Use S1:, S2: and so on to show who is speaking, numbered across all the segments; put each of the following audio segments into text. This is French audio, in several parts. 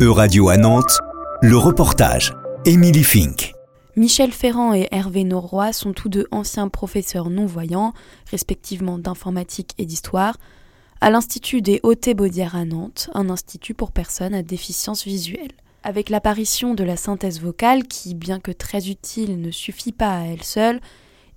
S1: E-Radio à Nantes, le reportage. Émilie Fink.
S2: Michel Ferrand et Hervé Norroy sont tous deux anciens professeurs non-voyants, respectivement d'informatique et d'histoire, à l'Institut des Hautes-Baudières à Nantes, un institut pour personnes à déficience visuelle. Avec l'apparition de la synthèse vocale, qui, bien que très utile, ne suffit pas à elle seule,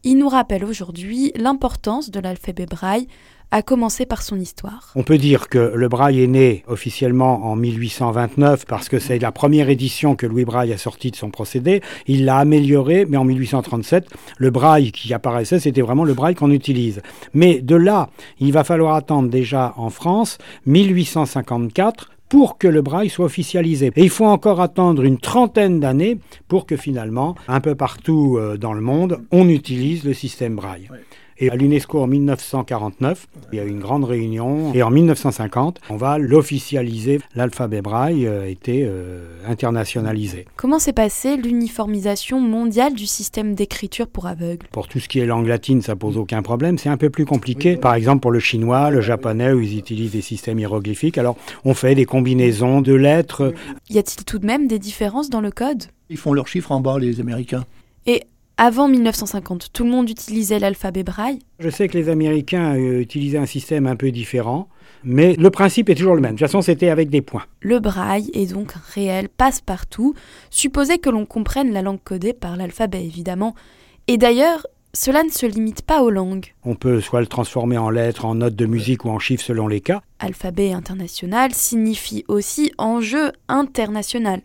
S2: il nous rappelle aujourd'hui l'importance de l'alphabet braille, à commencer par son histoire.
S3: On peut dire que le braille est né officiellement en 1829 parce que c'est la première édition que Louis Braille a sorti de son procédé. Il l'a amélioré, mais en 1837, le braille qui apparaissait, c'était vraiment le braille qu'on utilise. Mais de là, il va falloir attendre déjà en France 1854 pour que le braille soit officialisé. Et il faut encore attendre une trentaine d'années pour que finalement, un peu partout euh, dans le monde, on utilise le système braille. Et à l'UNESCO en 1949, il y a eu une grande réunion. Et en 1950, on va l'officialiser. L'alphabet braille a été euh, internationalisé.
S2: Comment s'est passée l'uniformisation mondiale du système d'écriture pour aveugles?
S3: Pour tout ce qui est langue latine, ça pose aucun problème. C'est un peu plus compliqué. Par exemple, pour le chinois, le japonais, où ils utilisent des systèmes hiéroglyphiques. Alors, on fait des combinaisons de lettres.
S2: Y a-t-il tout de même des différences dans le code?
S4: Ils font leurs chiffres en bas, les Américains.
S2: Et avant 1950, tout le monde utilisait l'alphabet braille
S3: Je sais que les Américains euh, utilisaient un système un peu différent, mais le principe est toujours le même. De toute façon, c'était avec des points.
S2: Le braille est donc réel, passe-partout. Supposez que l'on comprenne la langue codée par l'alphabet, évidemment. Et d'ailleurs, cela ne se limite pas aux langues.
S3: On peut soit le transformer en lettres, en notes de musique ou en chiffres selon les cas.
S2: Alphabet international signifie aussi enjeu international.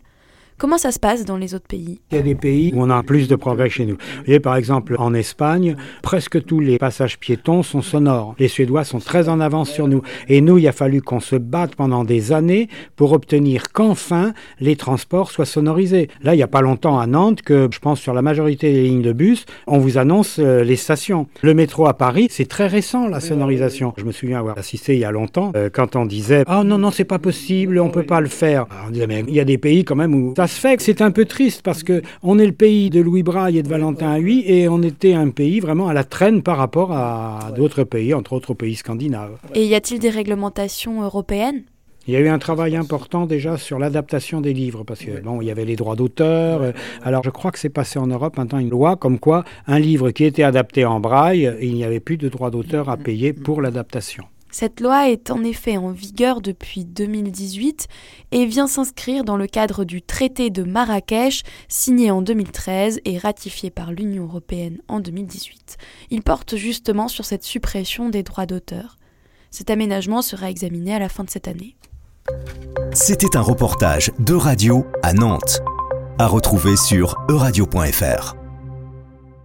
S2: Comment ça se passe dans les autres pays?
S3: Il y a des pays où on a plus de progrès chez nous. Vous voyez, par exemple, en Espagne, presque tous les passages piétons sont sonores. Les Suédois sont très en avance sur nous. Et nous, il a fallu qu'on se batte pendant des années pour obtenir qu'enfin les transports soient sonorisés. Là, il n'y a pas longtemps à Nantes que, je pense, sur la majorité des lignes de bus, on vous annonce euh, les stations. Le métro à Paris, c'est très récent, la sonorisation. Je me souviens avoir assisté il y a longtemps euh, quand on disait « Ah oh, non, non, c'est pas possible, on peut pas le faire. » On disait « Mais il y a des pays quand même où se fait. C'est un peu triste parce que on est le pays de Louis Braille et de Valentin Huy et on était un pays vraiment à la traîne par rapport à d'autres pays, entre autres pays scandinaves.
S2: Et y a-t-il des réglementations européennes?
S3: Il y a eu un travail important déjà sur l'adaptation des livres, parce que bon, il y avait les droits d'auteur. Alors je crois que c'est passé en Europe maintenant une loi comme quoi un livre qui était adapté en braille, il n'y avait plus de droits d'auteur à payer pour l'adaptation.
S2: Cette loi est en effet en vigueur depuis 2018 et vient s'inscrire dans le cadre du traité de Marrakech signé en 2013 et ratifié par l'Union européenne en 2018. Il porte justement sur cette suppression des droits d'auteur. Cet aménagement sera examiné à la fin de cette année.
S1: C'était un reportage de radio à Nantes, à retrouver sur euradio.fr.